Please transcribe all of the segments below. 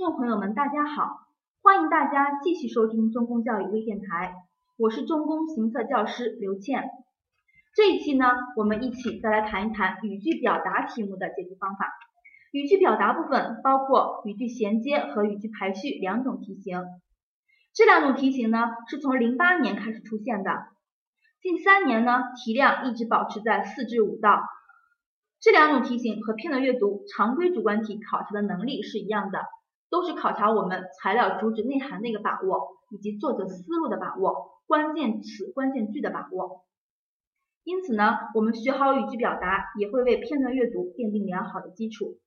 众朋友们，大家好！欢迎大家继续收听中公教育微电台，我是中公行测教师刘倩。这一期呢，我们一起再来谈一谈语句表达题目的解题方法。语句表达部分包括语句衔接和语句排序两种题型。这两种题型呢，是从零八年开始出现的，近三年呢，题量一直保持在四至五道。这两种题型和片段阅读常规主观题考察的能力是一样的。都是考察我们材料主旨内涵的一个把握，以及作者思路的把握，关键词、关键句的把握。因此呢，我们学好语句表达，也会为片段阅读奠定良好的基础。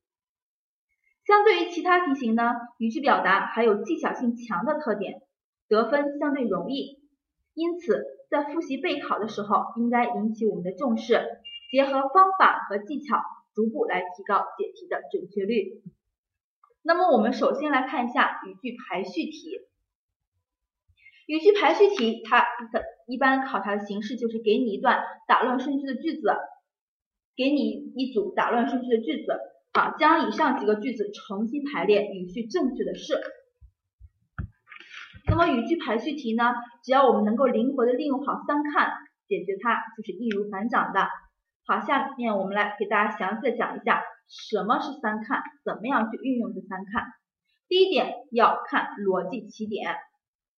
相对于其他题型呢，语句表达还有技巧性强的特点，得分相对容易。因此，在复习备考的时候，应该引起我们的重视，结合方法和技巧，逐步来提高解题的准确率。那么我们首先来看一下语句排序题。语句排序题，它的一般考察的形式就是给你一段打乱顺序的句子，给你一组打乱顺序的句子，啊，将以上几个句子重新排列，语序正确的是。那么语句排序题呢，只要我们能够灵活的利用好三看，解决它就是易如反掌的。好，下面我们来给大家详细的讲一下。什么是三看？怎么样去运用这三看？第一点要看逻辑起点。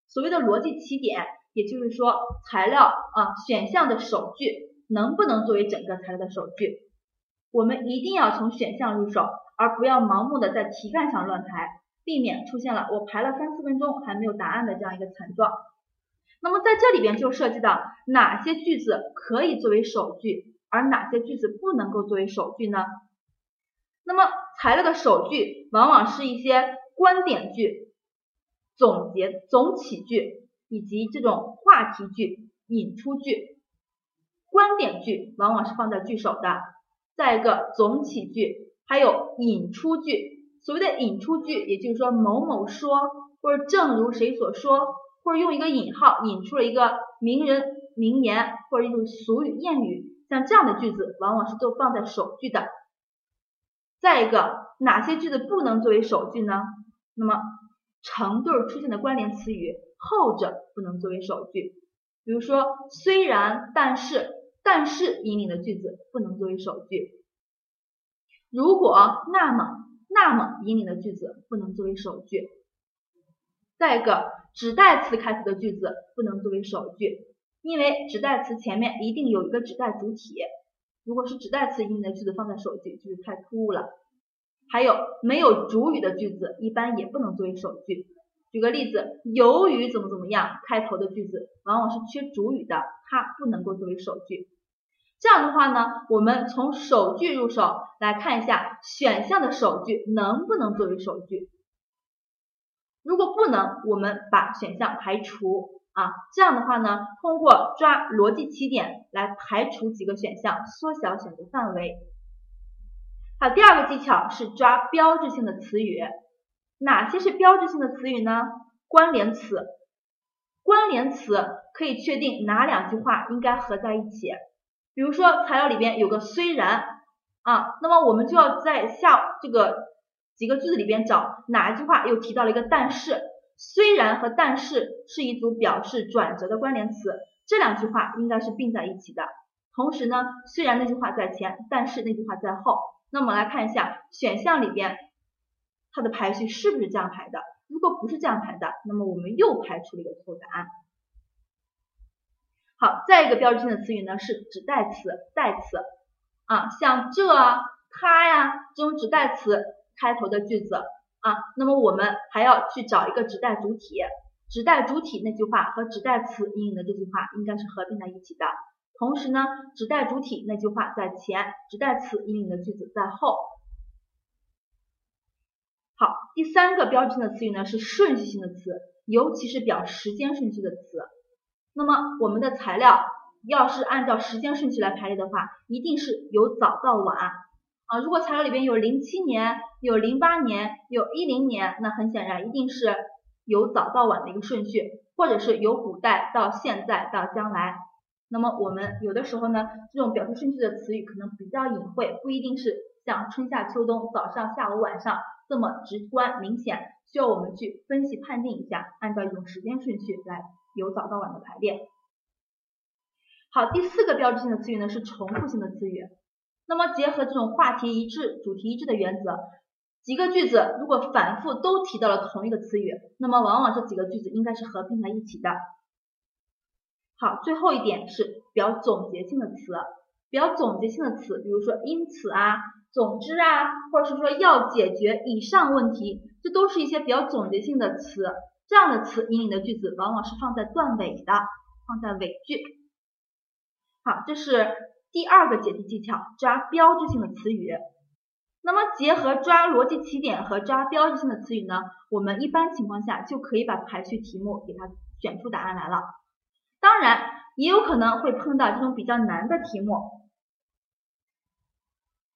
所谓的逻辑起点，也就是说材料啊选项的首句能不能作为整个材料的首句？我们一定要从选项入手，而不要盲目的在题干上乱排，避免出现了我排了三四分钟还没有答案的这样一个惨状。那么在这里边就涉及到哪些句子可以作为首句，而哪些句子不能够作为首句呢？那么材料的首句往往是一些观点句、总结、总起句以及这种话题句、引出句。观点句往往是放在句首的，再一个总起句，还有引出句。所谓的引出句，也就是说某某说，或者正如谁所说，或者用一个引号引出了一个名人名言或者一种俗语谚语，像这样的句子往往是都放在首句的。再一个，哪些句子不能作为首句呢？那么成对出现的关联词语，后者不能作为首句。比如说，虽然、但是、但是引领的句子不能作为首句。如果、那么、那么引领的句子不能作为首句。再一个，指代词开头的句子不能作为首句，因为指代词前面一定有一个指代主体。如果是指代词引领的句子放在首句，就是太突兀了。还有没有主语的句子，一般也不能作为首句。举个例子，由于怎么怎么样开头的句子，往往是缺主语的，它不能够作为首句。这样的话呢，我们从首句入手来看一下选项的首句能不能作为首句。如果不能，我们把选项排除。啊，这样的话呢，通过抓逻辑起点来排除几个选项，缩小选择范围。好，第二个技巧是抓标志性的词语。哪些是标志性的词语呢？关联词。关联词可以确定哪两句话应该合在一起。比如说材料里边有个虽然啊，那么我们就要在下这个几个句子里边找哪一句话又提到了一个但是。虽然和但是是一组表示转折的关联词，这两句话应该是并在一起的。同时呢，虽然那句话在前，但是那句话在后。那么来看一下选项里边它的排序是不是这样排的？如果不是这样排的，那么我们又排除了一个错误答案。好，再一个标志性的词语呢是指代词、代词啊，像这、他呀这种指代词开头的句子。啊，那么我们还要去找一个指代主体，指代主体那句话和指代词引领的这句话应该是合并在一起的。同时呢，指代主体那句话在前，指代词引领的句子在后。好，第三个标志性的词语呢是顺序性的词，尤其是表时间顺序的词。那么我们的材料要是按照时间顺序来排列的话，一定是由早到晚。啊，如果材料里边有零七年、有零八年、有一零年，那很显然一定是由早到晚的一个顺序，或者是由古代到现在到将来。那么我们有的时候呢，这种表示顺序的词语可能比较隐晦，不一定是像春夏秋冬、早上、下午、晚上这么直观明显，需要我们去分析判定一下，按照一种时间顺序来由早到晚的排列。好，第四个标志性的词语呢是重复性的词语。那么结合这种话题一致、主题一致的原则，几个句子如果反复都提到了同一个词语，那么往往这几个句子应该是合并在一起的。好，最后一点是比较总结性的词，比较总结性的词，比如说因此啊、总之啊，或者是说要解决以上问题，这都是一些比较总结性的词。这样的词引领的句子往往是放在段尾的，放在尾句。好，这是第二个解题技巧，抓标志性的词语。那么结合抓逻辑起点和抓标志性的词语呢，我们一般情况下就可以把排序题目给它选出答案来了。当然，也有可能会碰到这种比较难的题目，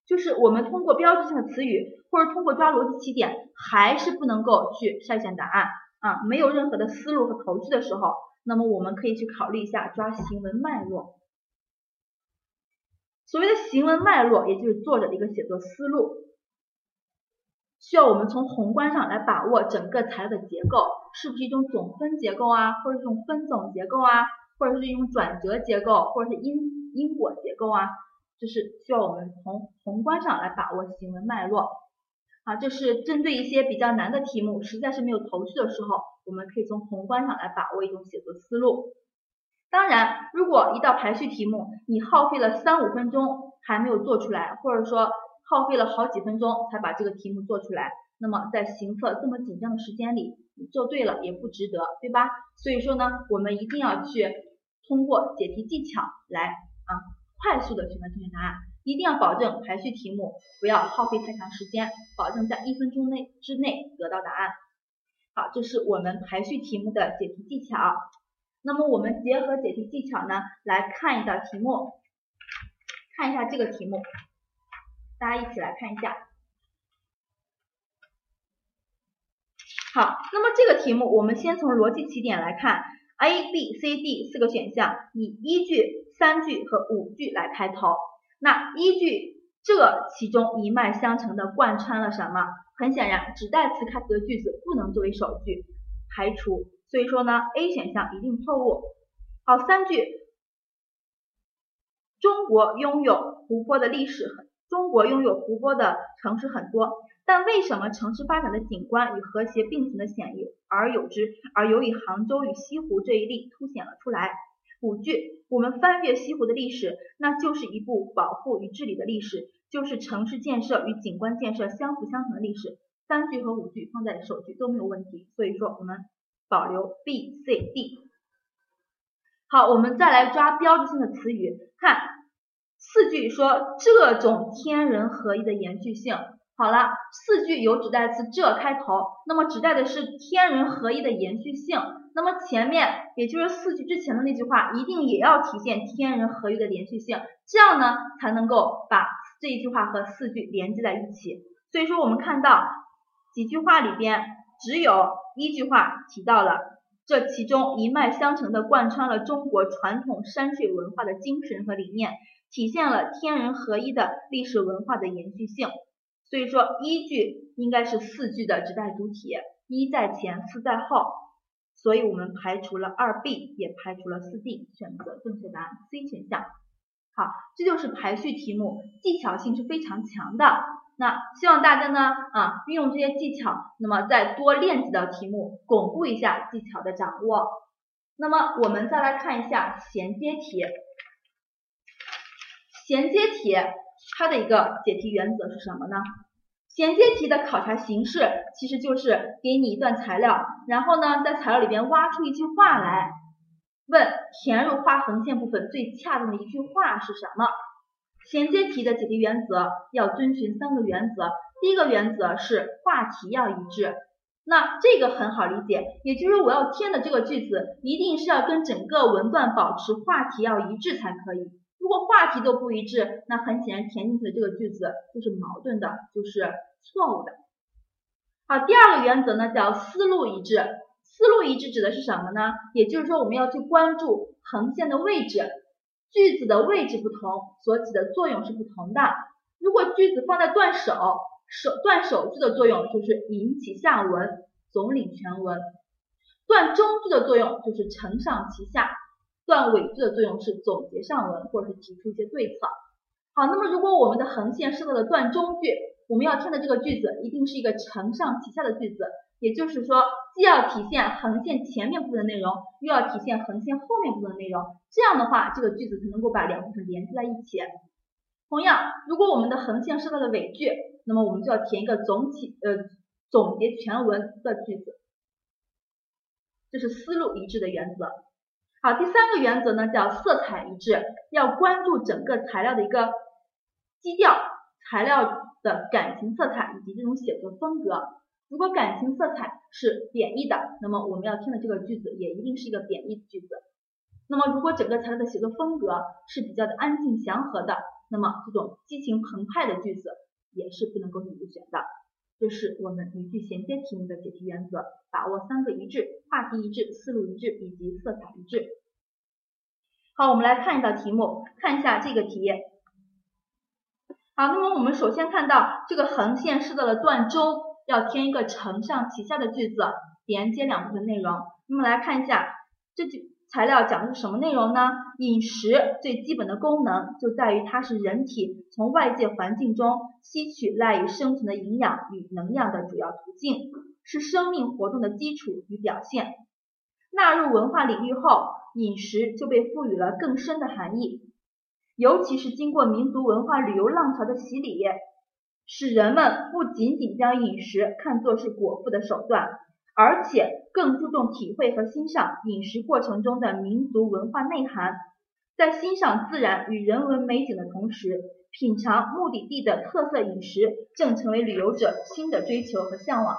就是我们通过标志性的词语或者通过抓逻辑起点，还是不能够去筛选答案啊，没有任何的思路和头绪的时候，那么我们可以去考虑一下抓行文脉络。所谓的行文脉络，也就是作者的一个写作思路，需要我们从宏观上来把握整个材料的结构，是不是一种总分结构啊，或者一种分总结构啊，或者是一种转折结构，或者是因因果结构啊，这是需要我们从宏观上来把握行文脉络。啊，就是针对一些比较难的题目，实在是没有头绪的时候，我们可以从宏观上来把握一种写作思路。当然，如果一道排序题目你耗费了三五分钟还没有做出来，或者说耗费了好几分钟才把这个题目做出来，那么在行测这么紧张的时间里，你做对了也不值得，对吧？所以说呢，我们一定要去通过解题技巧来啊，快速的选择正确答案，一定要保证排序题目不要耗费太长时间，保证在一分钟内之内得到答案。好，这是我们排序题目的解题技巧。那么我们结合解题技巧呢，来看一道题目，看一下这个题目，大家一起来看一下。好，那么这个题目我们先从逻辑起点来看，A、B、C、D 四个选项，以一句、三句和五句来开头。那一句这其中一脉相承的贯穿了什么？很显然，指代词开头的句子不能作为首句，排除。所以说呢，A 选项一定错误。好，三句，中国拥有湖泊的历史很，中国拥有湖泊的城市很多，但为什么城市发展的景观与和谐并存的显有而有之，而由于杭州与西湖这一例凸显了出来？五句，我们翻阅西湖的历史，那就是一部保护与治理的历史，就是城市建设与景观建设相辅相成的历史。三句和五句放在首句都没有问题，所以说我们。保留 B、C、D。好，我们再来抓标志性的词语，看四句说这种天人合一的延续性。好了，四句有指代词这开头，那么指代的是天人合一的延续性。那么前面也就是四句之前的那句话，一定也要体现天人合一的连续性，这样呢才能够把这一句话和四句连接在一起。所以说我们看到几句话里边只有。一句话提到了这其中一脉相承的贯穿了中国传统山水文化的精神和理念，体现了天人合一的历史文化的延续性。所以说，一句应该是四句的指代主体，一在前，四在后。所以我们排除了二 B，也排除了四 D，选择正确答案 C 选项。好，这就是排序题目，技巧性是非常强的。那希望大家呢啊运用这些技巧，那么再多练几道题目，巩固一下技巧的掌握。那么我们再来看一下衔接题。衔接题它的一个解题原则是什么呢？衔接题的考察形式其实就是给你一段材料，然后呢在材料里边挖出一句话来，问填入画横线部分最恰当的一句话是什么？衔接题的解题原则要遵循三个原则，第一个原则是话题要一致，那这个很好理解，也就是我要填的这个句子一定是要跟整个文段保持话题要一致才可以，如果话题都不一致，那很显然填进去的这个句子就是矛盾的，就是错误的。好，第二个原则呢叫思路一致，思路一致指的是什么呢？也就是说我们要去关注横线的位置。句子的位置不同，所起的作用是不同的。如果句子放在段首，首段首句的作用就是引起下文，总领全文。断中句的作用就是承上启下，断尾句的作用是总结上文或者是提出一些对策。好，那么如果我们的横线设到了断中句，我们要填的这个句子一定是一个承上启下的句子，也就是说，既要体现横线前面部分的内容，又要体现横线后面部分的内容，这样的话，这个句子才能够把两部分连接在一起。同样，如果我们的横线设到了尾句，那么我们就要填一个总体呃总结全文的句子，这是思路一致的原则。好，第三个原则呢叫色彩一致，要关注整个材料的一个基调，材料的感情色彩以及这种写作风格。如果感情色彩是贬义的，那么我们要听的这个句子也一定是一个贬义的句子。那么如果整个材料的写作风格是比较的安静祥和的。那么这种激情澎湃的句子也是不能够入选的。这是我们语句衔接题目的解题原则，把握三个一致：话题一致、思路一致以及色彩一致。好，我们来看一道题目，看一下这个题。好，那么我们首先看到这个横线设到了段中，要填一个承上启下的句子，连接两部分内容。那么来看一下这句。材料讲的是什么内容呢？饮食最基本的功能就在于它是人体从外界环境中吸取赖以生存的营养与能量的主要途径，是生命活动的基础与表现。纳入文化领域后，饮食就被赋予了更深的含义，尤其是经过民族文化旅游浪潮的洗礼，使人们不仅仅将饮食看作是果腹的手段。而且更注重体会和欣赏饮食过程中的民族文化内涵，在欣赏自然与人文美景的同时，品尝目的地的特色饮食，正成为旅游者新的追求和向往。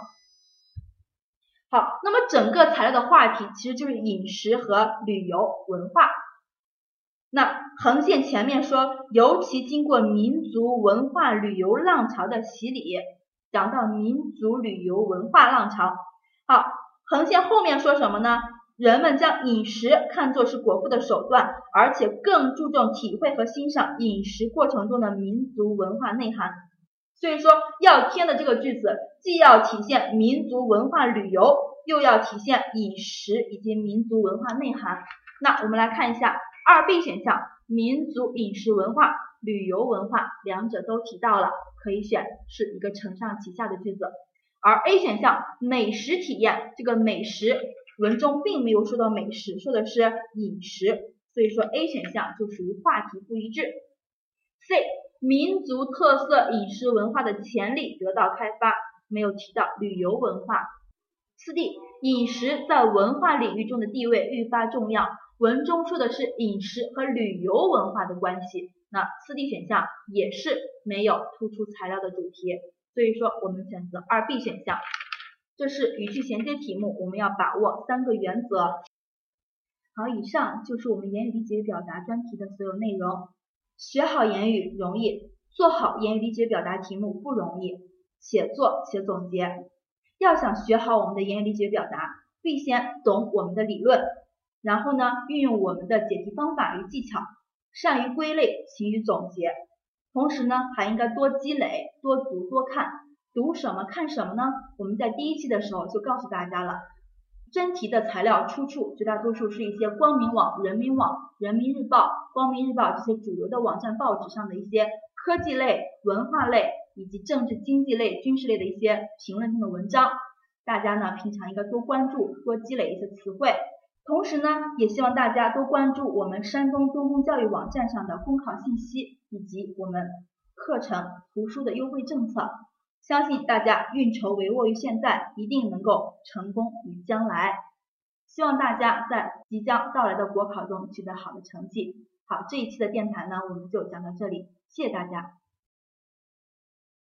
好，那么整个材料的话题其实就是饮食和旅游文化。那横线前面说，尤其经过民族文化旅游浪潮的洗礼，讲到民族旅游文化浪潮。好，横线后面说什么呢？人们将饮食看作是果腹的手段，而且更注重体会和欣赏饮食过程中的民族文化内涵。所以说，要填的这个句子，既要体现民族文化旅游，又要体现饮食以及民族文化内涵。那我们来看一下二 B 选项，民族饮食文化、旅游文化两者都提到了，可以选是一个承上启下的句子。而 A 选项美食体验，这个美食文中并没有说到美食，说的是饮食，所以说 A 选项就属于话题不一致。C 民族特色饮食文化的潜力得到开发，没有提到旅游文化。四 D 饮食在文化领域中的地位愈发重要，文中说的是饮食和旅游文化的关系，那四 D 选项也是没有突出材料的主题。所以说，我们选择二 B 选项。这是语句衔接题目，我们要把握三个原则。好，以上就是我们言语理解表达专题的所有内容。学好言语容易，做好言语理解表达题目不容易。且做且总结。要想学好我们的言语理解表达，必先懂我们的理论，然后呢，运用我们的解题方法与技巧，善于归类，勤于总结。同时呢，还应该多积累、多读、多看。读什么、看什么呢？我们在第一期的时候就告诉大家了。真题的材料出处绝大多数是一些光明网、人民网、人民日报、光明日报这些主流的网站报纸上的一些科技类、文化类以及政治经济类、军事类的一些评论性的文章。大家呢，平常应该多关注、多积累一些词汇。同时呢，也希望大家多关注我们山东中公教育网站上的公考信息，以及我们课程图书的优惠政策。相信大家运筹帷幄于现在，一定能够成功于将来。希望大家在即将到来的国考中取得好的成绩。好，这一期的电台呢，我们就讲到这里，谢谢大家。